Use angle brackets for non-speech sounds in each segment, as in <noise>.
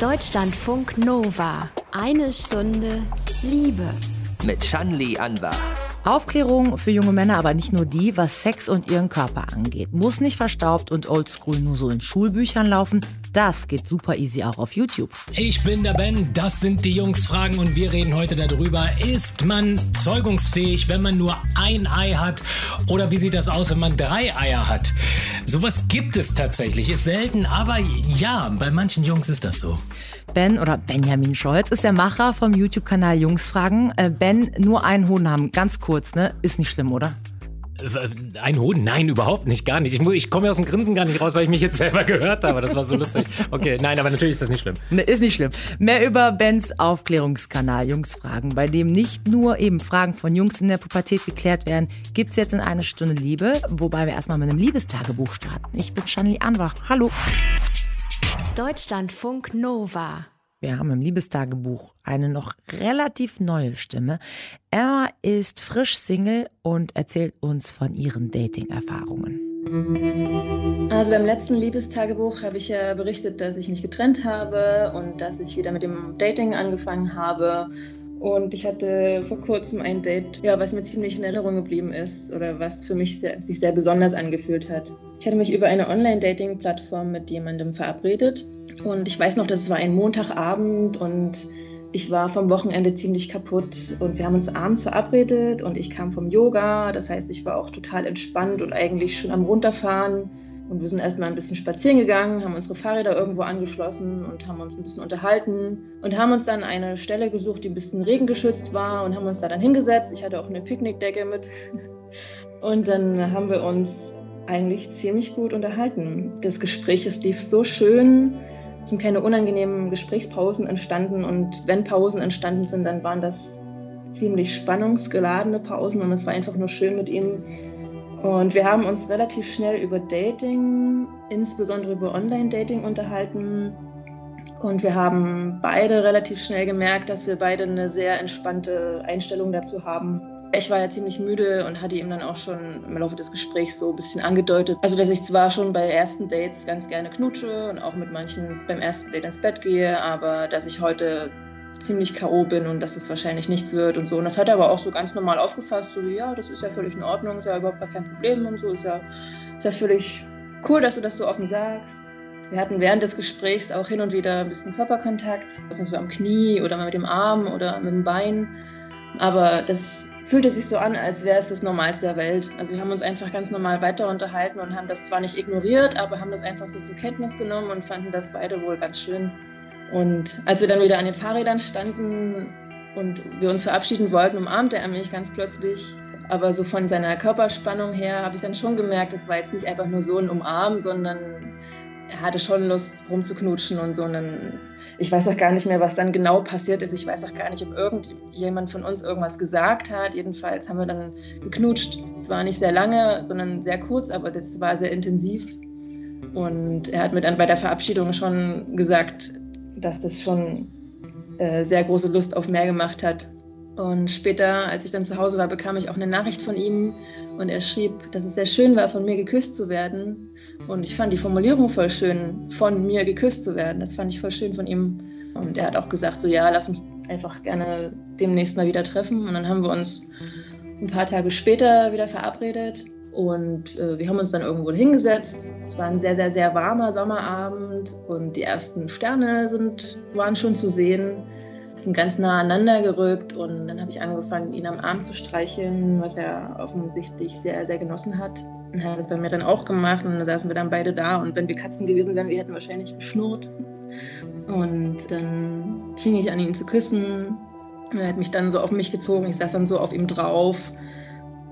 Deutschlandfunk Nova. Eine Stunde Liebe. Mit Shanli Anwar. Aufklärung für junge Männer, aber nicht nur die, was Sex und ihren Körper angeht. Muss nicht verstaubt und oldschool nur so in Schulbüchern laufen. Das geht super easy auch auf YouTube. Ich bin der Ben, das sind die Jungsfragen und wir reden heute darüber, ist man zeugungsfähig, wenn man nur ein Ei hat oder wie sieht das aus, wenn man drei Eier hat? Sowas gibt es tatsächlich, ist selten, aber ja, bei manchen Jungs ist das so. Ben oder Benjamin Scholz ist der Macher vom YouTube-Kanal Jungsfragen. Äh, ben, nur einen Hoden haben, ganz kurz, ne? Ist nicht schlimm, oder? Äh, ein Hoden? Nein, überhaupt nicht, gar nicht. Ich, ich komme aus dem Grinsen gar nicht raus, weil ich mich jetzt selber gehört habe. Das war so lustig. Okay, nein, aber natürlich ist das nicht schlimm. Ne, ist nicht schlimm. Mehr über Bens Aufklärungskanal Jungsfragen, bei dem nicht nur eben Fragen von Jungs in der Pubertät geklärt werden, gibt es jetzt in einer Stunde Liebe, wobei wir erstmal mit einem Liebestagebuch starten. Ich bin Shanley Anwach. Hallo. Deutschlandfunk Nova. Wir haben im Liebestagebuch eine noch relativ neue Stimme. Emma ist frisch Single und erzählt uns von ihren Dating-Erfahrungen. Also beim letzten Liebestagebuch habe ich ja berichtet, dass ich mich getrennt habe und dass ich wieder mit dem Dating angefangen habe. Und ich hatte vor kurzem ein Date, ja, was mir ziemlich in Erinnerung geblieben ist oder was für mich sehr, sich sehr besonders angefühlt hat. Ich hatte mich über eine Online-Dating-Plattform mit jemandem verabredet und ich weiß noch, das war ein Montagabend und ich war vom Wochenende ziemlich kaputt und wir haben uns abends verabredet und ich kam vom Yoga. Das heißt, ich war auch total entspannt und eigentlich schon am Runterfahren. Und wir sind erstmal ein bisschen spazieren gegangen, haben unsere Fahrräder irgendwo angeschlossen und haben uns ein bisschen unterhalten und haben uns dann eine Stelle gesucht, die ein bisschen regengeschützt war und haben uns da dann hingesetzt. Ich hatte auch eine Picknickdecke mit. <laughs> Und dann haben wir uns eigentlich ziemlich gut unterhalten. Das Gespräch, es lief so schön. Es sind keine unangenehmen Gesprächspausen entstanden und wenn Pausen entstanden sind, dann waren das ziemlich spannungsgeladene Pausen und es war einfach nur schön mit ihm. Und wir haben uns relativ schnell über Dating, insbesondere über Online-Dating unterhalten. Und wir haben beide relativ schnell gemerkt, dass wir beide eine sehr entspannte Einstellung dazu haben. Ich war ja ziemlich müde und hatte ihm dann auch schon im Laufe des Gesprächs so ein bisschen angedeutet. Also, dass ich zwar schon bei ersten Dates ganz gerne knutsche und auch mit manchen beim ersten Date ins Bett gehe, aber dass ich heute ziemlich K.O. bin und dass es wahrscheinlich nichts wird und so. Und das hat er aber auch so ganz normal aufgefasst, so wie, ja, das ist ja völlig in Ordnung, ist ja überhaupt gar kein Problem und so, ist ja, ist ja völlig cool, dass du das so offen sagst. Wir hatten während des Gesprächs auch hin und wieder ein bisschen Körperkontakt, also so am Knie oder mal mit dem Arm oder mit dem Bein. Aber das fühlte sich so an, als wäre es das Normalste der Welt. Also wir haben uns einfach ganz normal weiter unterhalten und haben das zwar nicht ignoriert, aber haben das einfach so zur Kenntnis genommen und fanden das beide wohl ganz schön. Und als wir dann wieder an den Fahrrädern standen und wir uns verabschieden wollten, umarmte er mich ganz plötzlich. Aber so von seiner Körperspannung her habe ich dann schon gemerkt, es war jetzt nicht einfach nur so ein Umarmen, sondern er hatte schon Lust rumzuknutschen und so. Dann ich weiß auch gar nicht mehr, was dann genau passiert ist. Ich weiß auch gar nicht, ob irgendjemand von uns irgendwas gesagt hat. Jedenfalls haben wir dann geknutscht. Es war nicht sehr lange, sondern sehr kurz, aber das war sehr intensiv. Und er hat mir dann bei der Verabschiedung schon gesagt, dass das schon äh, sehr große Lust auf mehr gemacht hat. Und später, als ich dann zu Hause war, bekam ich auch eine Nachricht von ihm und er schrieb, dass es sehr schön war, von mir geküsst zu werden. Und ich fand die Formulierung voll schön, von mir geküsst zu werden. Das fand ich voll schön von ihm. Und er hat auch gesagt, so ja, lass uns einfach gerne demnächst mal wieder treffen. Und dann haben wir uns ein paar Tage später wieder verabredet. Und äh, wir haben uns dann irgendwo hingesetzt. Es war ein sehr, sehr, sehr warmer Sommerabend und die ersten Sterne sind, waren schon zu sehen sind ganz nah aneinander gerückt und dann habe ich angefangen, ihn am Arm zu streicheln, was er offensichtlich sehr, sehr genossen hat. Hat das bei mir dann auch gemacht und dann saßen wir dann beide da und wenn wir Katzen gewesen wären, wir hätten wahrscheinlich geschnurrt. Und dann fing ich an, ihn zu küssen. Er hat mich dann so auf mich gezogen, ich saß dann so auf ihm drauf.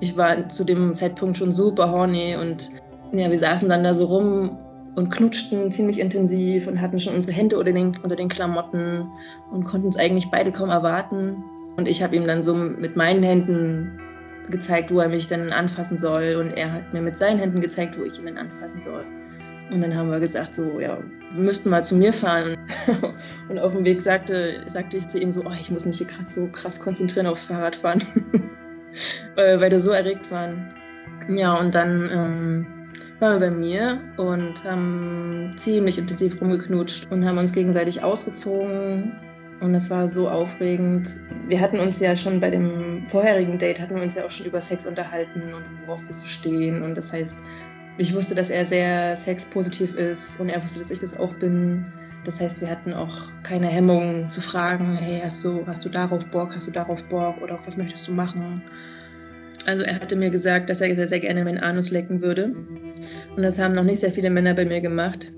Ich war zu dem Zeitpunkt schon super horny und ja, wir saßen dann da so rum und knutschten ziemlich intensiv und hatten schon unsere Hände unter den, unter den Klamotten und konnten es eigentlich beide kaum erwarten. Und ich habe ihm dann so mit meinen Händen gezeigt, wo er mich dann anfassen soll. Und er hat mir mit seinen Händen gezeigt, wo ich ihn dann anfassen soll. Und dann haben wir gesagt, so, ja, wir müssten mal zu mir fahren. <laughs> Und auf dem Weg sagte, sagte ich zu ihm so, oh, ich muss mich hier gerade so krass konzentrieren aufs Fahrradfahren, <laughs> weil wir so erregt waren. Ja, und dann ähm, waren wir bei mir und haben ziemlich intensiv rumgeknutscht und haben uns gegenseitig ausgezogen. Und es war so aufregend. Wir hatten uns ja schon bei dem vorherigen Date, hatten wir uns ja auch schon über Sex unterhalten und worauf wir so stehen. Und das heißt, ich wusste, dass er sehr sexpositiv ist und er wusste, dass ich das auch bin. Das heißt, wir hatten auch keine Hemmung zu fragen, hey, hast du, hast du darauf Bock, hast du darauf Bock oder auch was möchtest du machen? Also er hatte mir gesagt, dass er sehr, sehr gerne meinen Anus lecken würde. Und das haben noch nicht sehr viele Männer bei mir gemacht.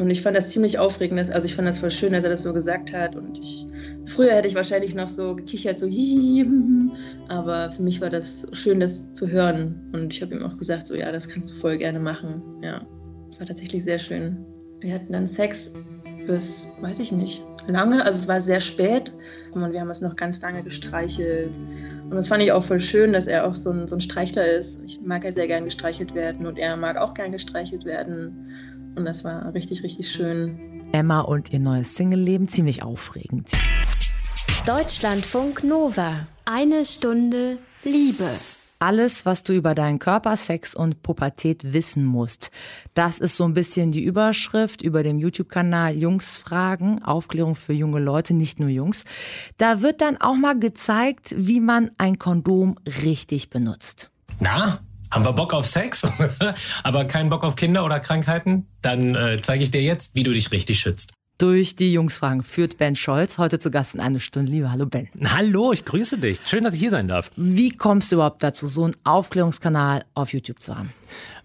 Und ich fand das ziemlich aufregend. Also ich fand das voll schön, dass er das so gesagt hat. Und ich, früher hätte ich wahrscheinlich noch so gekichert, so hihi. Aber für mich war das schön, das zu hören. Und ich habe ihm auch gesagt, so ja, das kannst du voll gerne machen. Ja, war tatsächlich sehr schön. Wir hatten dann Sex bis, weiß ich nicht, lange. Also es war sehr spät und wir haben uns noch ganz lange gestreichelt. Und das fand ich auch voll schön, dass er auch so ein, so ein Streichler ist. Ich mag ja sehr gern gestreichelt werden und er mag auch gern gestreichelt werden. Und das war richtig, richtig schön. Emma und ihr neues Single-Leben ziemlich aufregend. Deutschlandfunk Nova. Eine Stunde Liebe. Alles, was du über deinen Körper, Sex und Pubertät wissen musst. Das ist so ein bisschen die Überschrift über dem YouTube-Kanal Jungs Fragen, Aufklärung für junge Leute, nicht nur Jungs. Da wird dann auch mal gezeigt, wie man ein Kondom richtig benutzt. Na, haben wir Bock auf Sex, <laughs> aber keinen Bock auf Kinder oder Krankheiten? Dann äh, zeige ich dir jetzt, wie du dich richtig schützt durch die Jungsfragen führt Ben Scholz. Heute zu Gast in eine Stunde Liebe. Hallo Ben. Hallo, ich grüße dich. Schön, dass ich hier sein darf. Wie kommst du überhaupt dazu, so einen Aufklärungskanal auf YouTube zu haben?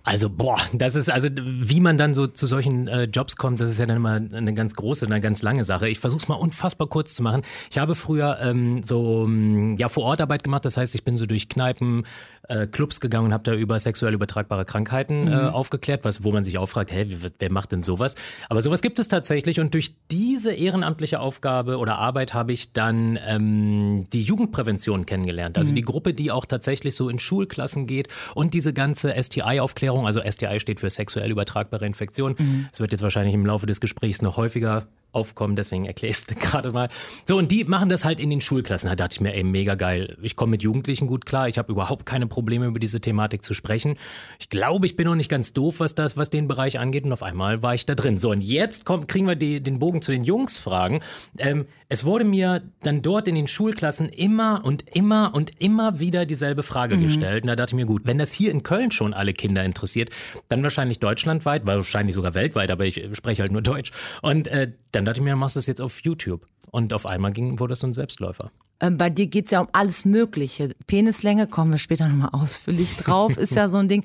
Also, boah, das ist, also wie man dann so zu solchen äh, Jobs kommt, das ist ja dann immer eine ganz große, eine ganz lange Sache. Ich versuche es mal unfassbar kurz zu machen. Ich habe früher ähm, so mm, ja vor Ort Arbeit gemacht, das heißt, ich bin so durch Kneipen, äh, Clubs gegangen und habe da über sexuell übertragbare Krankheiten äh, mhm. aufgeklärt, was, wo man sich auch fragt, wer, wer macht denn sowas? Aber sowas gibt es tatsächlich und durch diese ehrenamtliche Aufgabe oder Arbeit habe ich dann ähm, die Jugendprävention kennengelernt. Also mhm. die Gruppe, die auch tatsächlich so in Schulklassen geht und diese ganze STI-Aufklärung Aufklärung. Also STI steht für sexuell übertragbare Infektion. Mhm. Das wird jetzt wahrscheinlich im Laufe des Gesprächs noch häufiger aufkommen, deswegen erkläre ich es <laughs> gerade mal. So, und die machen das halt in den Schulklassen. Da dachte ich mir, ey, mega geil. Ich komme mit Jugendlichen gut klar. Ich habe überhaupt keine Probleme, über diese Thematik zu sprechen. Ich glaube, ich bin noch nicht ganz doof, was das, was den Bereich angeht. Und auf einmal war ich da drin. So, und jetzt kommt, kriegen wir die, den Bogen zu den Jungs-Fragen. Ähm, es wurde mir dann dort in den Schulklassen immer und immer und immer wieder dieselbe Frage mhm. gestellt. Und da dachte ich mir, gut, wenn das hier in Köln schon alle Kinder interessiert, dann wahrscheinlich deutschlandweit, wahrscheinlich sogar weltweit, aber ich spreche halt nur Deutsch. Und äh, dann dachte ich mir, machst du es jetzt auf YouTube. Und auf einmal ging, wurde es so ein Selbstläufer. Ähm, bei dir geht es ja um alles Mögliche. Penislänge, kommen wir später nochmal ausführlich <laughs> drauf, ist ja so ein Ding.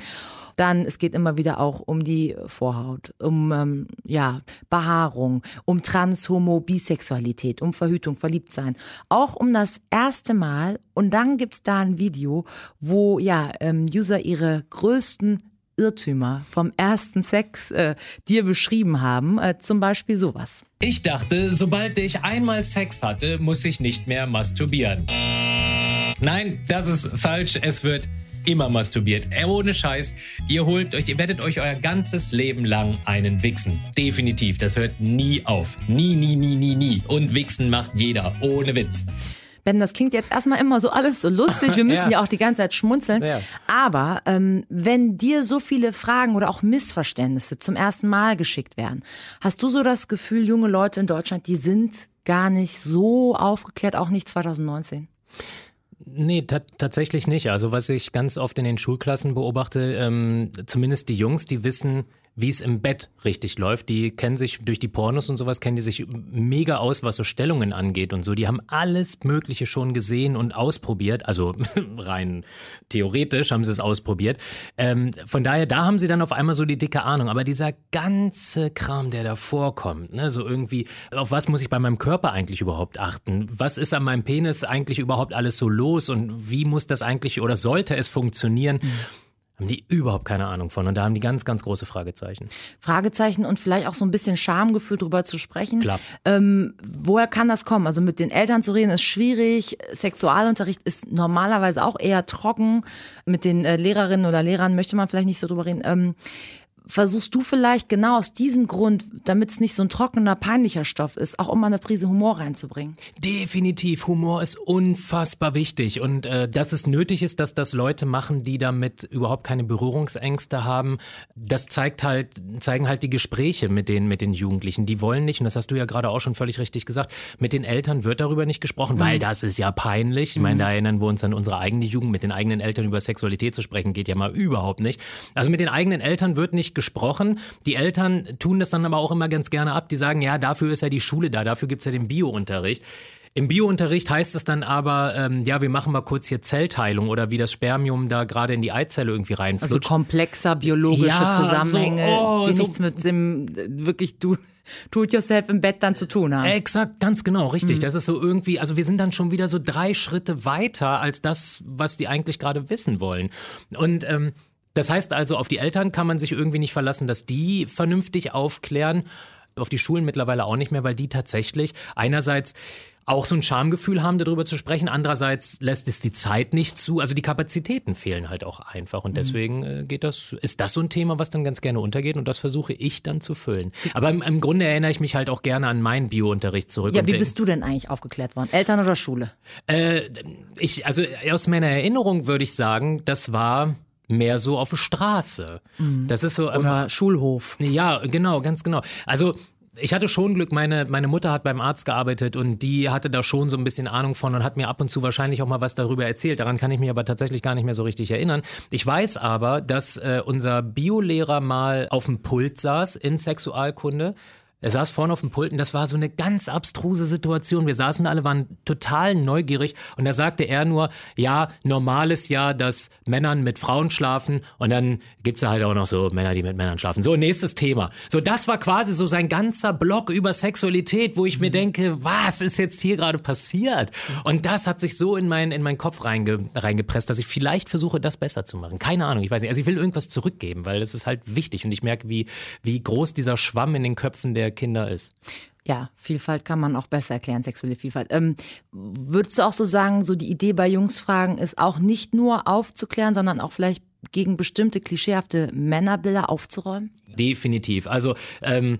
Dann, es geht immer wieder auch um die Vorhaut, um ähm, ja, Behaarung, um Trans, Homo, Bisexualität, um Verhütung, Verliebtsein. Auch um das erste Mal. Und dann gibt es da ein Video, wo ja ähm, User ihre größten Irrtümer vom ersten Sex äh, dir beschrieben haben. Äh, zum Beispiel sowas. Ich dachte, sobald ich einmal Sex hatte, muss ich nicht mehr masturbieren. Nein, das ist falsch. Es wird immer masturbiert. Äh, ohne Scheiß. Ihr holt euch, ihr werdet euch euer ganzes Leben lang einen wichsen. Definitiv. Das hört nie auf. Nie, nie, nie, nie, nie. Und wichsen macht jeder. Ohne Witz. Ben, das klingt jetzt erstmal immer so alles so lustig. Wir <laughs> müssen ja, ja auch die ganze Zeit schmunzeln. Ja. Aber ähm, wenn dir so viele Fragen oder auch Missverständnisse zum ersten Mal geschickt werden, hast du so das Gefühl, junge Leute in Deutschland, die sind gar nicht so aufgeklärt, auch nicht 2019? Nee, tatsächlich nicht. Also was ich ganz oft in den Schulklassen beobachte, ähm, zumindest die Jungs, die wissen, wie es im Bett richtig läuft. Die kennen sich durch die Pornos und sowas, kennen die sich mega aus, was so Stellungen angeht und so. Die haben alles Mögliche schon gesehen und ausprobiert. Also <laughs> rein theoretisch haben sie es ausprobiert. Ähm, von daher, da haben sie dann auf einmal so die dicke Ahnung. Aber dieser ganze Kram, der da vorkommt, ne, so irgendwie, auf was muss ich bei meinem Körper eigentlich überhaupt achten? Was ist an meinem Penis eigentlich überhaupt alles so los und wie muss das eigentlich oder sollte es funktionieren? Mhm haben die überhaupt keine Ahnung von. Und da haben die ganz, ganz große Fragezeichen. Fragezeichen und vielleicht auch so ein bisschen Schamgefühl drüber zu sprechen. Klar. Ähm, woher kann das kommen? Also mit den Eltern zu reden ist schwierig. Sexualunterricht ist normalerweise auch eher trocken. Mit den äh, Lehrerinnen oder Lehrern möchte man vielleicht nicht so drüber reden. Ähm, versuchst du vielleicht genau aus diesem Grund, damit es nicht so ein trockener, peinlicher Stoff ist, auch immer eine Prise Humor reinzubringen? Definitiv. Humor ist unfassbar wichtig. Und äh, dass es nötig ist, dass das Leute machen, die damit überhaupt keine Berührungsängste haben, das zeigt halt, zeigen halt die Gespräche mit den, mit den Jugendlichen. Die wollen nicht, und das hast du ja gerade auch schon völlig richtig gesagt, mit den Eltern wird darüber nicht gesprochen, mhm. weil das ist ja peinlich. Ich meine, da erinnern wir uns an unsere eigene Jugend, mit den eigenen Eltern über Sexualität zu sprechen, geht ja mal überhaupt nicht. Also mit den eigenen Eltern wird nicht gesprochen. Die Eltern tun das dann aber auch immer ganz gerne ab. Die sagen, ja, dafür ist ja die Schule da, dafür gibt's ja den Biounterricht. Im Biounterricht heißt es dann aber, ähm, ja, wir machen mal kurz hier Zellteilung oder wie das Spermium da gerade in die Eizelle irgendwie reinflutscht. Also komplexer biologische Ja, Zusammenhänge, so, oh, die so- nichts mit dem äh, wirklich du tut yourself im Bett dann zu tun haben. Exakt, ganz genau, richtig. Das ist so irgendwie, also wir sind dann schon wieder so drei Schritte weiter als das, was die eigentlich gerade wissen wollen. Und ähm, das heißt also, auf die Eltern kann man sich irgendwie nicht verlassen, dass die vernünftig aufklären. Auf die Schulen mittlerweile auch nicht mehr, weil die tatsächlich einerseits auch so ein Schamgefühl haben, darüber zu sprechen. Andererseits lässt es die Zeit nicht zu. Also die Kapazitäten fehlen halt auch einfach. Und deswegen äh, geht das, ist das so ein Thema, was dann ganz gerne untergeht. Und das versuche ich dann zu füllen. Aber im, im Grunde erinnere ich mich halt auch gerne an meinen Biounterricht zurück. ja, wie bist du denn eigentlich aufgeklärt worden? Eltern oder Schule? äh, ich, also aus meiner Erinnerung würde ich sagen, das war mehr so auf der Straße. Das ist so. Oder Schulhof? ja, genau, ganz genau. Also ich hatte schon Glück, meine, meine Mutter hat beim Arzt gearbeitet und die hatte da schon so ein bisschen Ahnung von und hat mir ab und zu wahrscheinlich auch mal was darüber erzählt. Daran kann ich mich aber tatsächlich gar nicht mehr so richtig erinnern. Ich weiß aber, dass äh, unser Biolehrer mal auf dem Pult saß in Sexualkunde. Er saß vorne auf dem Pult und das war so eine ganz abstruse Situation. Wir saßen alle, waren total neugierig und da sagte er nur, ja, normal ist ja, dass Männern mit Frauen schlafen und dann gibt's da halt auch noch so Männer, die mit Männern schlafen. So, nächstes Thema. So, das war quasi so sein ganzer Blog über Sexualität, wo ich mir denke, was ist jetzt hier gerade passiert? Und das hat sich so in, mein, in meinen Kopf reinge, reingepresst, dass ich vielleicht versuche, das besser zu machen. Keine Ahnung, ich weiß nicht. Also ich will irgendwas zurückgeben, weil das ist halt wichtig und ich merke, wie, wie groß dieser Schwamm in den Köpfen der Kinder ist. Ja, Vielfalt kann man auch besser erklären, sexuelle Vielfalt. Ähm, würdest du auch so sagen, so die Idee bei Jungsfragen ist auch nicht nur aufzuklären, sondern auch vielleicht gegen bestimmte klischeehafte Männerbilder aufzuräumen? Definitiv. Also ähm,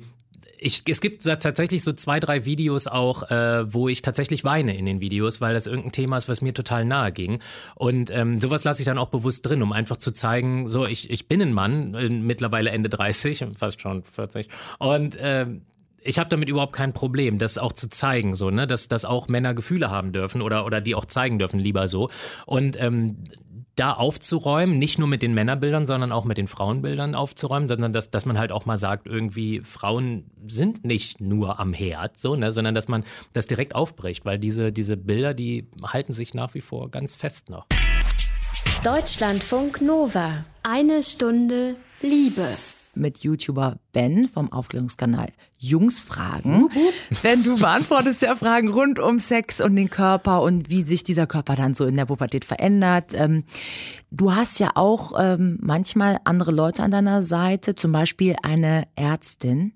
ich, es gibt tatsächlich so zwei, drei Videos auch, äh, wo ich tatsächlich weine in den Videos, weil das irgendein Thema ist, was mir total nahe ging. Und ähm, sowas lasse ich dann auch bewusst drin, um einfach zu zeigen, so, ich, ich bin ein Mann, äh, mittlerweile Ende 30, <laughs> fast schon 40. Und ähm, ich habe damit überhaupt kein Problem, das auch zu zeigen, so, ne, dass, dass auch Männer Gefühle haben dürfen oder, oder die auch zeigen dürfen, lieber so. Und ähm, da aufzuräumen, nicht nur mit den Männerbildern, sondern auch mit den Frauenbildern aufzuräumen, sondern dass, dass man halt auch mal sagt, irgendwie Frauen sind nicht nur am Herd, so, ne, sondern dass man das direkt aufbricht, weil diese, diese Bilder, die halten sich nach wie vor ganz fest noch. Deutschlandfunk Nova. Eine Stunde Liebe. Mit YouTuber Ben vom Aufklärungskanal Jungsfragen. Ben, du beantwortest ja Fragen rund um Sex und den Körper und wie sich dieser Körper dann so in der Pubertät verändert. Ähm, du hast ja auch ähm, manchmal andere Leute an deiner Seite, zum Beispiel eine Ärztin.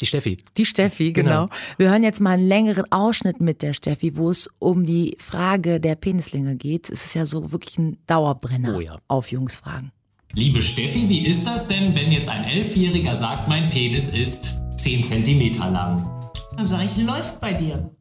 Die Steffi. Die Steffi, genau. Genau. Wir hören jetzt mal einen längeren Ausschnitt mit der Steffi, wo es um die Frage der Penislinge geht. Es ist ja so wirklich ein Dauerbrenner Oh ja. auf Jungsfragen. Liebe Steffi, wie ist das denn, wenn jetzt ein Elfjähriger sagt, mein Penis ist 10 cm lang? Dann sage ich, läuft bei dir.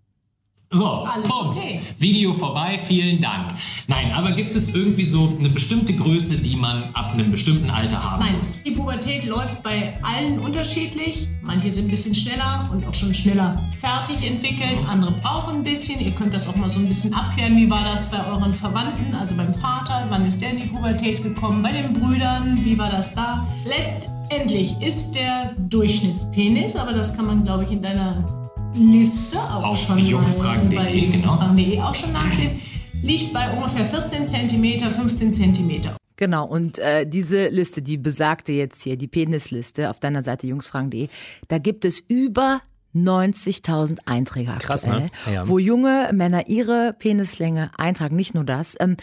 So, Alles Punkt. okay. Video vorbei, vielen Dank. Nein, aber gibt es irgendwie so eine bestimmte Größe, die man ab einem bestimmten Alter haben Nein, muss? die Pubertät läuft bei allen unterschiedlich. Manche sind ein bisschen schneller und auch schon schneller fertig entwickelt. Andere brauchen ein bisschen. Ihr könnt das auch mal so ein bisschen abklären. Wie war das bei euren Verwandten, also beim Vater? Wann ist der in die Pubertät gekommen? Bei den Brüdern, wie war das da? Letztendlich ist der Durchschnittspenis, aber das kann man, glaube ich, in deiner Liste auch Auf schon jungsfragen.de, bei genau. jungsfragen.de auch schon nachsehen. Liegt bei ungefähr 14 cm, 15 cm. Genau, und äh, diese Liste, die besagte jetzt hier, die Penisliste auf deiner Seite jungsfragen.de, da gibt es über 90.000 Einträge Krass, aktuell, ne? Ja. wo junge Männer ihre Penislänge eintragen. Nicht nur das. Ähm,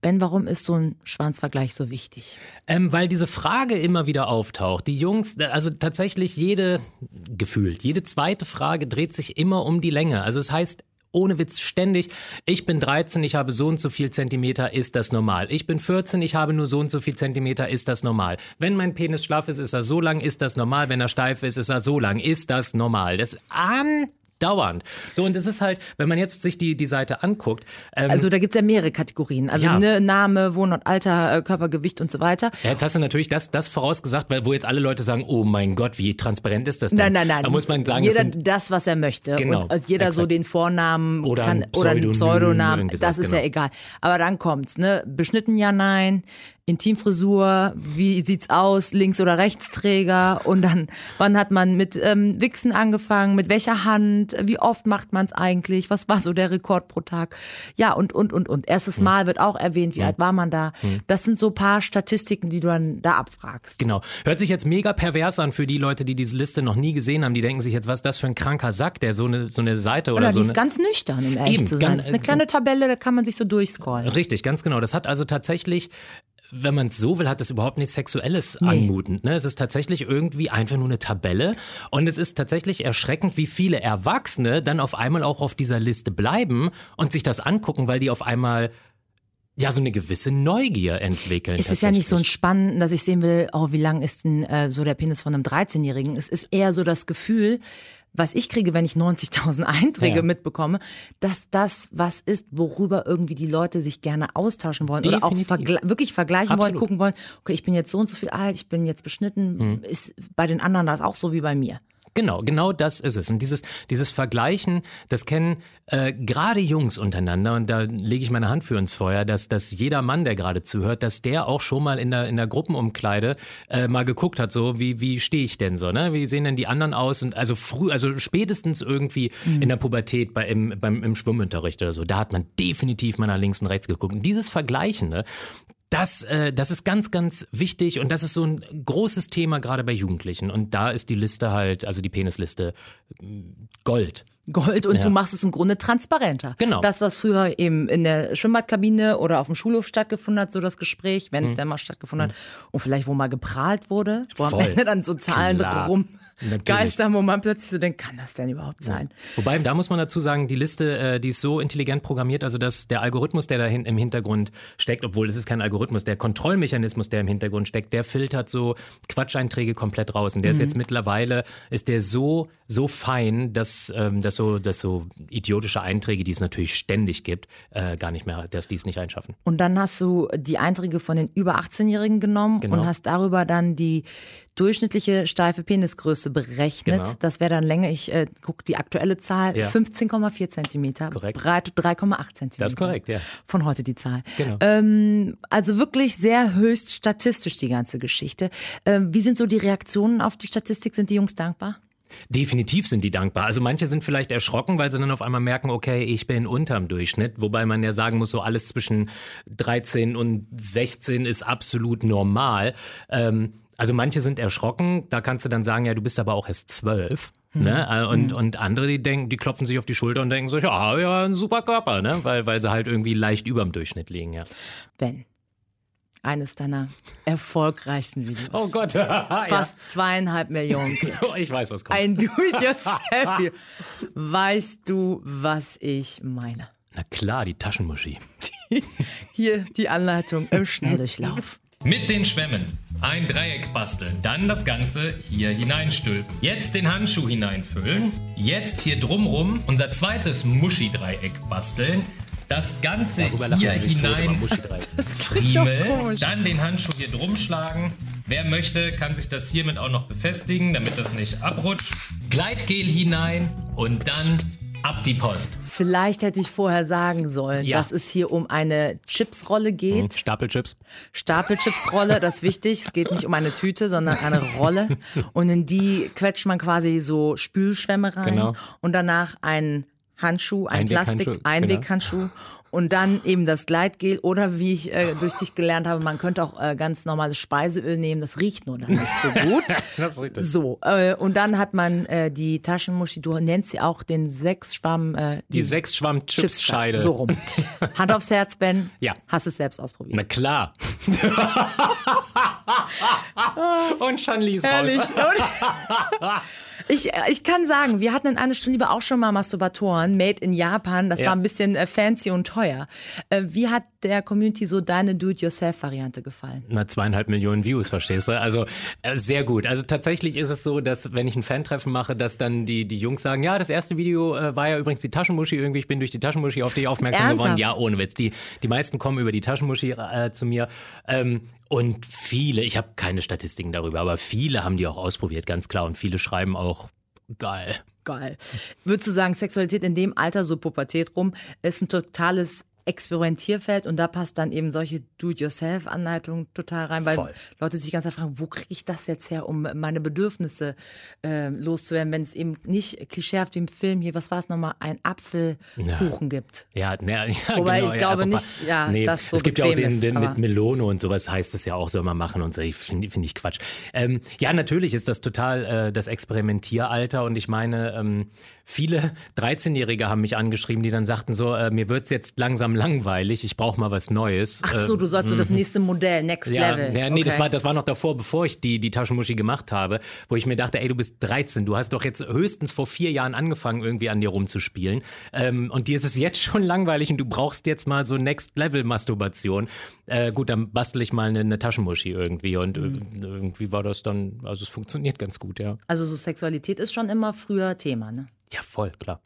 ben, warum ist so ein Schwanzvergleich so wichtig? Ähm, weil diese Frage immer wieder auftaucht. Die Jungs, also tatsächlich jede, gefühlt, jede zweite Frage dreht sich immer um die Länge. Also es heißt ohne Witz ständig, ich bin 13, ich habe so und so viel Zentimeter, ist das normal? Ich bin 14, ich habe nur so und so viel Zentimeter, ist das normal? Wenn mein Penis schlaff ist, ist er so lang, ist das normal? Wenn er steif ist, ist er so lang, ist das normal? Das an dauernd. So, und das ist halt, wenn man jetzt sich die, die Seite anguckt. Ähm, Also da gibt's ja mehrere Kategorien. Also Ja. ne, Name, Wohnort, Alter, äh, Körpergewicht und so weiter. ja, jetzt hast du natürlich das, das vorausgesagt, weil, wo jetzt alle Leute sagen, oh mein Gott, wie transparent ist das denn? Nein, nein, nein. Da muss man sagen, jeder das sind, das, was er möchte. Genau, Und äh, jeder so exakt. den Vornamen Oder kann, ein oder einen Pseudonym, Pseudonamen. irgendwie Das ist ja genau. egal. Aber dann kommt's, ne? Beschnitten ja, nein. Intimfrisur, wie sieht's aus, Links- oder Rechtsträger und dann, wann hat man mit ähm, Wichsen angefangen, mit welcher Hand, wie oft macht man's eigentlich, was war so der Rekord pro Tag, ja und, und, und, und. Hm. Erstes Mal wird auch erwähnt, wie alt war man da. Das sind so paar Statistiken, die du dann da abfragst. Genau. Hört sich jetzt mega pervers an für die Leute, die diese Liste noch nie gesehen haben. Die denken sich jetzt, was ist das für ein kranker Sack, der so eine, so eine Seite oder Oder so die ist ganz nüchtern, um ehrlich Eben, zu sein. ganz- Das ist eine kleine Tabelle, da kann man sich so durchscrollen. Richtig, ganz genau. Das hat also tatsächlich, wenn man es so will, hat das überhaupt nichts Sexuelles anmutend. Ne? Es ist tatsächlich irgendwie einfach nur eine Tabelle. Und es ist tatsächlich erschreckend, wie viele Erwachsene dann auf einmal auch auf dieser Liste bleiben und sich das angucken, weil die auf einmal ja so eine gewisse Neugier entwickeln. Es ist ja nicht so ein. Spannend, dass ich sehen will, oh, wie lang ist denn äh, so der Penis von einem 13-Jährigen. Es ist eher so das Gefühl, was ich kriege, wenn ich 90.000 Einträge Ja. mitbekomme, dass das was ist, worüber irgendwie die Leute sich gerne austauschen wollen oder auch Definitiv. vergle wirklich vergleichen wollen, Absolut. Mhm. gucken wollen, okay, ich bin jetzt so und so viel alt, ich bin jetzt beschnitten, ist bei den anderen das auch so wie bei mir. Genau, genau das ist es. Und dieses, dieses Vergleichen, das kennen äh, gerade Jungs untereinander, und da lege ich meine Hand für ins Feuer, dass, dass jeder Mann, der gerade zuhört, dass der auch schon mal in der, in der Gruppenumkleide äh, mal geguckt hat, so wie, wie stehe ich denn so, ne? Wie sehen denn die anderen aus? Und also früh, also spätestens irgendwie in der Pubertät bei, im, beim, im Schwimmunterricht oder so, da hat man definitiv mal nach links und rechts geguckt. Und dieses Vergleichen, ne? Das, äh, das ist ganz, ganz wichtig und das ist so ein großes Thema gerade bei Jugendlichen. Und da ist die Liste halt, also die Penisliste, mm, Gold. Gold und Ja. du machst es im Grunde transparenter. Genau. Das, was früher eben in der Schwimmbadkabine oder auf dem Schulhof stattgefunden hat, so das Gespräch, wenn es denn mal stattgefunden hat, und vielleicht wo mal geprahlt wurde, wo am Mhm. Voll. Ende dann so Zahlen Klar. Rumgeistern, wo man plötzlich so denkt, kann das denn überhaupt sein? Wobei, da muss man dazu sagen, die Liste, äh, die ist so intelligent programmiert, also dass der Algorithmus, der da im Hintergrund steckt, obwohl es ist kein Algorithmus, der Kontrollmechanismus, der im Hintergrund steckt, der filtert so Quatscheinträge komplett raus. Und der ist jetzt mittlerweile, ist der so, so fein, dass, ähm, dass so, dass so idiotische Einträge, die es natürlich ständig gibt, äh, gar nicht mehr, dass die es nicht einschaffen. Und dann hast du die Einträge von den über 18-Jährigen genommen Genau. und hast darüber dann die durchschnittliche steife Penisgröße berechnet. Genau. Das wäre dann Länge, ich äh, gucke die aktuelle Zahl, Ja. 15,4 Zentimeter, Korrekt. Breite 3,8 Zentimeter. Das ist korrekt, ja. Von heute die Zahl. Genau. Ähm, also wirklich sehr höchst statistisch die ganze Geschichte. Ähm, wie sind so die Reaktionen auf die Statistik? Sind die Jungs dankbar? Definitiv sind die dankbar. Also manche sind vielleicht erschrocken, weil sie dann auf einmal merken, okay, ich bin unterm Durchschnitt. Wobei man ja sagen muss, so alles zwischen 13 und 16 ist absolut normal. Ähm, also manche sind erschrocken. Da kannst du dann sagen, ja, du bist aber auch erst 12. Ne? Äh, Und, und andere, die denken, die klopfen sich auf die Schulter und denken so, ja, ja, ein super Körper, ne? Weil, weil sie halt irgendwie leicht überm Durchschnitt liegen, ja. Ben, eines deiner erfolgreichsten Videos. Oh Gott, <laughs> ja. Fast zweieinhalb Millionen <laughs> Klicks. Ich weiß, was kommt. Ein Do-it-yourself. <laughs> Weißt du, was ich meine? Na klar, die Taschenmuschi. Hier die Anleitung im Schnelldurchlauf. Mit den Schwämmen ein Dreieck basteln, dann das Ganze hier hineinstülpen. Jetzt den Handschuh hineinfüllen, jetzt hier drumrum unser zweites Muschi-Dreieck basteln, das Ganze hier hinein <laughs> friemeln, dann den Handschuh hier drum schlagen. Wer möchte, kann sich das hiermit auch noch befestigen, damit das nicht abrutscht. Gleitgel hinein und dann ab die Post. Vielleicht hätte ich vorher sagen sollen, Ja. dass es hier um eine Chipsrolle geht. Stapelchips. Stapelchipsrolle, das ist wichtig. Es geht nicht um eine Tüte, sondern eine Rolle. Und in die quetscht man quasi so Spülschwämme rein. Genau. Und danach ein Handschuh, ein Einweghandschuh, Plastik, genau. Einweghandschuh. Und dann eben das Gleitgel oder wie ich äh, durch dich gelernt habe, man könnte auch äh, ganz normales Speiseöl nehmen, das riecht nur dann nicht so gut. <laughs> Das ist richtig. So, äh, und dann hat man äh, die Taschenmuschi, du nennst sie auch den Sechsschwamm, äh, Die sechs Schwamm Chipsscheide. So rum. Hand aufs Herz, Ben. <laughs> Ja. Hast es selbst ausprobiert. Na klar. <laughs> und Shanli ist raus. Ich, äh, ich kann sagen, wir hatten in einer Stunde auch schon mal Masturbatoren, made in Japan. Das Ja. war ein bisschen äh, fancy und teuer. Äh, wie hat der Community so deine Do-it-yourself-Variante gefallen? Na, zweieinhalb Millionen Views, verstehst du? Also äh, sehr gut. Also tatsächlich ist es so, dass wenn ich ein Fan-Treffen mache, dass dann die, die Jungs sagen, ja, das erste Video äh, war ja übrigens die Taschenmuschi irgendwie, ich bin durch die Taschenmuschi auf dich aufmerksam Ernsthaft? geworden. Ja, ohne Witz. Die, die meisten kommen über die Taschenmuschi äh, zu mir. Ähm, und viele, ich habe keine Statistiken darüber, aber viele haben die auch ausprobiert, ganz klar. Und viele schreiben auch, geil. Geil. Würdest du sagen, Sexualität in dem Alter, so Pubertät rum, ist ein totales Experimentierfeld und da passt dann eben solche Do-it-yourself-Anleitungen total rein, weil Voll. Leute sich ganz einfach fragen, wo kriege ich das jetzt her, um meine Bedürfnisse äh, loszuwerden, wenn es eben nicht klischeehaft wie im Film hier, was war es nochmal, ein Apfelkuchen gibt. Ja, ne, <laughs> ja Wobei genau, ich glaube nicht, ja, dass so Es gibt ja auch den, ist, den mit Melone und sowas heißt es ja auch, soll man machen und so. Ich finde find ich Quatsch. Ähm, ja, natürlich ist das total äh, das Experimentieralter und ich meine, ähm, viele <laughs> 13-Jährige haben mich angeschrieben, die dann sagten so, äh, mir wird's jetzt langsam langweilig, ich brauche mal was Neues. Ach so, Äh, du sollst so das nächste Modell, Next ja, Level. ja, nee, das Okay. war, das war noch davor, bevor ich die, die Taschenmuschi gemacht habe, wo ich mir dachte, ey, du bist 13, du hast doch jetzt höchstens vor vier Jahren angefangen, irgendwie an dir rumzuspielen. Ähm, und dir ist es jetzt schon langweilig und du brauchst jetzt mal so Next-Level-Masturbation. Äh, gut, dann bastel ich mal eine, eine Taschenmuschi irgendwie und äh, irgendwie war das dann, also es funktioniert ganz gut, ja. Also so Sexualität ist schon immer früher Thema, ne? Ja, voll, klar.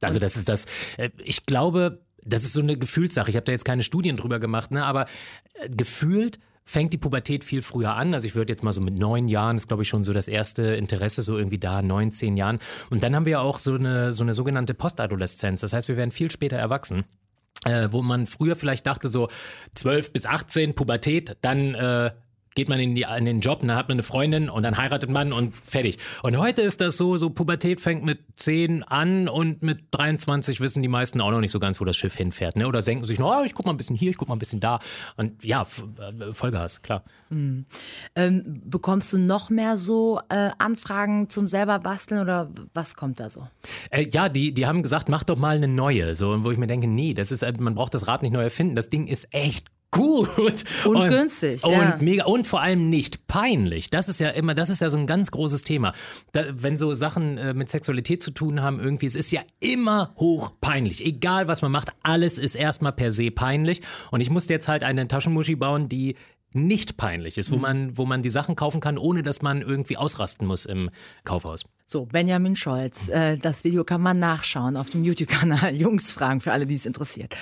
Also das ist das, äh, ich glaube, das ist so eine Gefühlssache. Ich habe da jetzt keine Studien drüber gemacht, ne, aber äh, gefühlt fängt die Pubertät viel früher an. Also ich würde jetzt mal so mit neun Jahren, ist glaube ich schon so das erste Interesse so irgendwie da, neun, zehn Jahren. Und dann haben wir ja auch so eine, so eine sogenannte Postadoleszenz. Das heißt, wir werden viel später erwachsen. Äh, wo man früher vielleicht dachte so 12 bis 18 Pubertät, dann äh, geht man in, die, in den Job, und dann hat man eine Freundin und dann heiratet man und fertig. Und heute ist das so, so Pubertät fängt mit 10 an und mit 23 wissen die meisten auch noch nicht so ganz, wo das Schiff hinfährt. Ne? Oder denken sich, no, ich guck mal ein bisschen hier, ich guck mal ein bisschen da. Und ja, äh, Vollgas, klar. Ähm, bekommst du noch mehr so äh, Anfragen zum selber basteln oder was kommt da so? Äh, ja, die, die haben gesagt, mach doch mal eine neue. So, wo ich mir denke, nee, das ist, äh, man braucht das Rad nicht neu erfinden. Das Ding ist echt gut Und günstig, und ja. mega und vor allem nicht peinlich. Das ist ja immer, das ist ja so ein ganz großes Thema. Da, wenn so Sachen äh, mit Sexualität zu tun haben, irgendwie, es ist ja immer hoch peinlich. Egal was man macht, alles ist erstmal per se peinlich. Und ich musste jetzt halt eine Taschenmuschi bauen, die nicht peinlich ist, wo Mhm. man, wo man die Sachen kaufen kann, ohne dass man irgendwie ausrasten muss im Kaufhaus. So, Benjamin Scholz, äh, das Video kann man nachschauen auf dem YouTube-Kanal <laughs> Jungs fragen für alle, die es interessiert.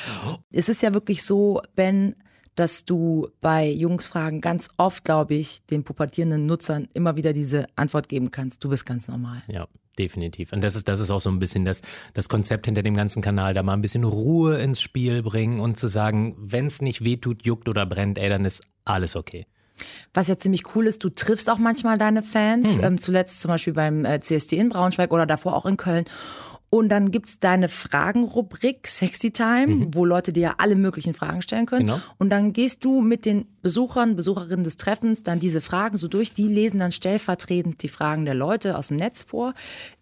Es ist ja wirklich so, Ben, dass du bei Jungs fragen ganz oft, glaube ich, den pubertierenden Nutzern immer wieder diese Antwort geben kannst. Du bist ganz normal. Ja, definitiv. Und das ist, das ist auch so ein bisschen das, das Konzept hinter dem ganzen Kanal, da mal ein bisschen Ruhe ins Spiel bringen und zu sagen, wenn es nicht wehtut, juckt oder brennt, ey, dann ist alles okay. Was ja ziemlich cool ist, du triffst auch manchmal deine Fans, ähm, zuletzt zum Beispiel beim äh, CSD in Braunschweig oder davor auch in Köln. Und dann gibt's deine Fragenrubrik Sexy Time, wo Leute dir ja alle möglichen Fragen stellen können. Genau. Und dann gehst du mit den Besuchern, Besucherinnen des Treffens dann diese Fragen so durch. Die lesen dann stellvertretend die Fragen der Leute aus dem Netz vor.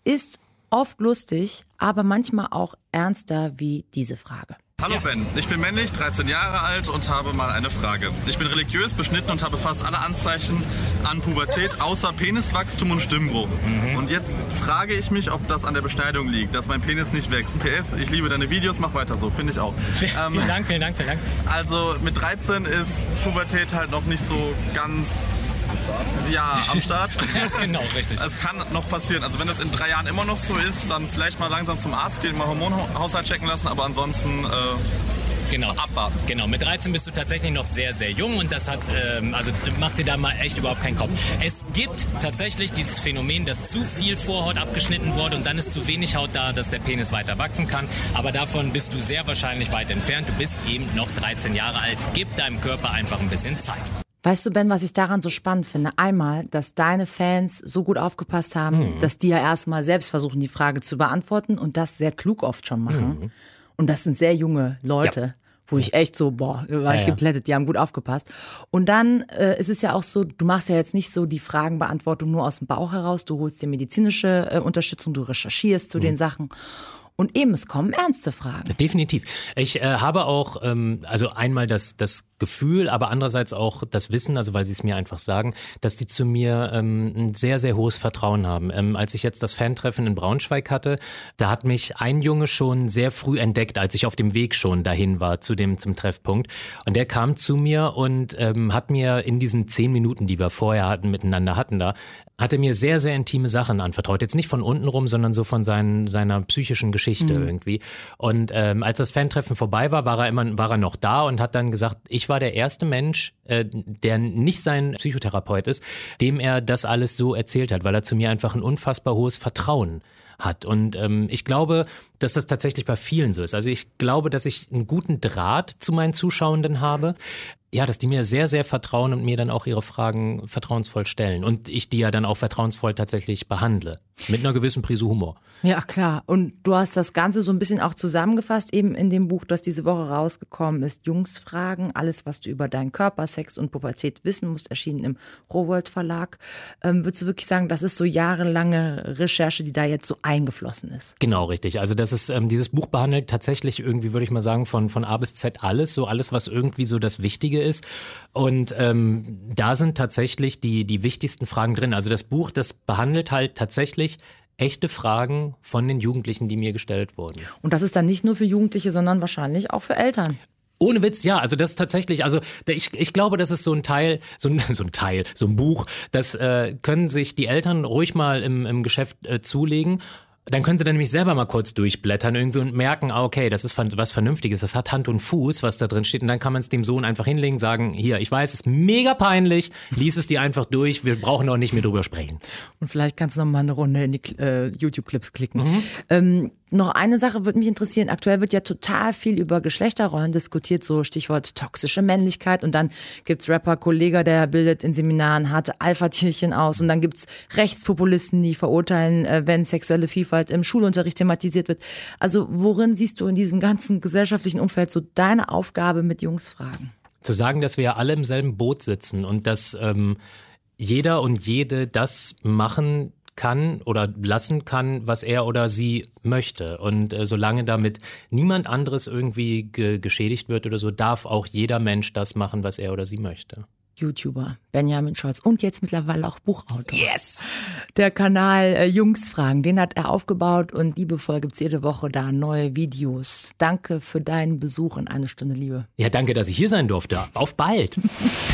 Ist oft lustig, aber manchmal auch ernster wie diese Frage. Hallo Ben, ich bin männlich, 13 Jahre alt und habe mal eine Frage. Ich bin religiös, beschnitten und habe fast alle Anzeichen an Pubertät außer Peniswachstum und Stimmbruch. Und jetzt frage ich mich, ob das an der Beschneidung liegt, dass mein Penis nicht wächst. PS, ich liebe deine Videos, mach weiter so, finde ich auch. <laughs> Ähm, Vielen Dank, vielen Dank, vielen Dank. Also mit 13 ist Pubertät halt noch nicht so ganz <laughs> ja, am <laughs> Start. genau, richtig. Es kann noch passieren. Also wenn das in drei Jahren immer noch so ist, dann vielleicht mal langsam zum Arzt gehen, mal Hormonhaushalt checken lassen, aber ansonsten äh, Genau. abwarten. Genau, mit 13 bist du tatsächlich noch sehr, sehr jung und das hat, ähm, also mach dir da mal echt überhaupt keinen Kopf. Es gibt tatsächlich dieses Phänomen, dass zu viel Vorhaut abgeschnitten wurde und dann ist zu wenig Haut da, dass der Penis weiter wachsen kann. Aber davon bist du sehr wahrscheinlich weit entfernt. Du bist eben noch 13 Jahre alt. Gib deinem Körper einfach ein bisschen Zeit. Weißt du, Ben, was ich daran so spannend finde? Einmal, dass deine Fans so gut aufgepasst haben, dass die ja erstmal selbst versuchen, die Frage zu beantworten und das sehr klug oft schon machen. Und das sind sehr junge Leute. Wo ich echt so, boah, war ich Ja, ja. geplättet, die haben gut aufgepasst. Und dann äh, ist es ja auch so, du machst ja jetzt nicht so die Fragenbeantwortung nur aus dem Bauch heraus, du holst dir medizinische äh, Unterstützung, du recherchierst zu den Sachen. Und eben, es kommen ernste Fragen. Definitiv. Ich äh, habe auch, ähm, also einmal das, das Gefühl, aber andererseits auch das Wissen, also weil sie es mir einfach sagen, dass die zu mir ähm, ein sehr, sehr hohes Vertrauen haben. Ähm, als ich jetzt das Fantreffen in Braunschweig hatte, da hat mich ein Junge schon sehr früh entdeckt, als ich auf dem Weg schon dahin war zu dem zum Treffpunkt. Und der kam zu mir und ähm, hat mir in diesen zehn Minuten, die wir vorher hatten, miteinander hatten da, hatte mir sehr, sehr intime Sachen anvertraut. Jetzt nicht von unten rum, sondern so von seinen, seiner psychischen Geschichte mhm. irgendwie. Und ähm, als das Fantreffen vorbei war, war er immer, war er noch da und hat dann gesagt, ich war der erste Mensch, äh, der nicht sein Psychotherapeut ist, dem er das alles so erzählt hat, weil er zu mir einfach ein unfassbar hohes Vertrauen hat. Und ähm, ich glaube, dass das tatsächlich bei vielen so ist. Also ich glaube, dass ich einen guten Draht zu meinen Zuschauenden habe ja, dass die mir sehr, sehr vertrauen und mir dann auch ihre Fragen vertrauensvoll stellen. Und ich die ja dann auch vertrauensvoll tatsächlich behandle. Mit einer gewissen Prise Humor. Ja, klar. Und du hast das Ganze so ein bisschen auch zusammengefasst, eben in dem Buch, das diese Woche rausgekommen ist. Jungsfragen, alles, was du über deinen Körper, Sex und Pubertät wissen musst, erschienen im Rowold Verlag. Ähm, würdest du wirklich sagen, das ist so jahrelange Recherche, die da jetzt so eingeflossen ist? Genau, richtig. Also das ist, ähm, dieses Buch behandelt tatsächlich irgendwie, würde ich mal sagen, von, von A bis Z alles, so alles, was irgendwie so das Wichtige ist. Und ähm, da sind tatsächlich die, die wichtigsten Fragen drin. Also das Buch, das behandelt halt tatsächlich echte Fragen von den Jugendlichen, die mir gestellt wurden. Und das ist dann nicht nur für Jugendliche, sondern wahrscheinlich auch für Eltern. Ohne Witz, ja. Also das ist tatsächlich, also ich, ich glaube, das ist so ein Teil, so ein, <laughs> so ein Teil, so ein Buch, das äh, können sich die Eltern ruhig mal im, im Geschäft äh, zulegen dann können sie dann nämlich selber mal kurz durchblättern irgendwie und merken, ah, okay, das ist was Vernünftiges, das hat Hand und Fuß, was da drin steht. Und dann kann man es dem Sohn einfach hinlegen, sagen, hier, ich weiß, es ist mega peinlich, lies es dir einfach durch, wir brauchen auch nicht mehr drüber sprechen. Und vielleicht kannst du noch mal eine Runde in die äh, YouTube-Clips klicken. Mhm. Ähm, noch eine Sache würde mich interessieren. Aktuell wird ja total viel über Geschlechterrollen diskutiert, so Stichwort toxische Männlichkeit. Und dann gibt's Rapper Kollega, der bildet in Seminaren harte Alpha-Tierchen aus. Und dann gibt's Rechtspopulisten, die verurteilen, äh, wenn sexuelle Vielfalt im Schulunterricht thematisiert wird. Also worin siehst du in diesem ganzen gesellschaftlichen Umfeld so deine Aufgabe mit Jungsfragen? Zu sagen, dass wir ja alle im selben Boot sitzen und dass ähm, jeder und jede das machen, kann oder lassen kann, was er oder sie möchte. Und äh, solange damit niemand anderes irgendwie ge geschädigt wird oder so, darf auch jeder Mensch das machen, was er oder sie möchte. YouTuber Benjamin Scholz und jetzt mittlerweile auch Buchautor. Yes! Der Kanal äh, Jungsfragen, den hat er aufgebaut und liebevoll gibt es jede Woche da neue Videos. Danke für deinen Besuch in eine Stunde Liebe. Ja, danke, dass ich hier sein durfte. Auf bald! <laughs>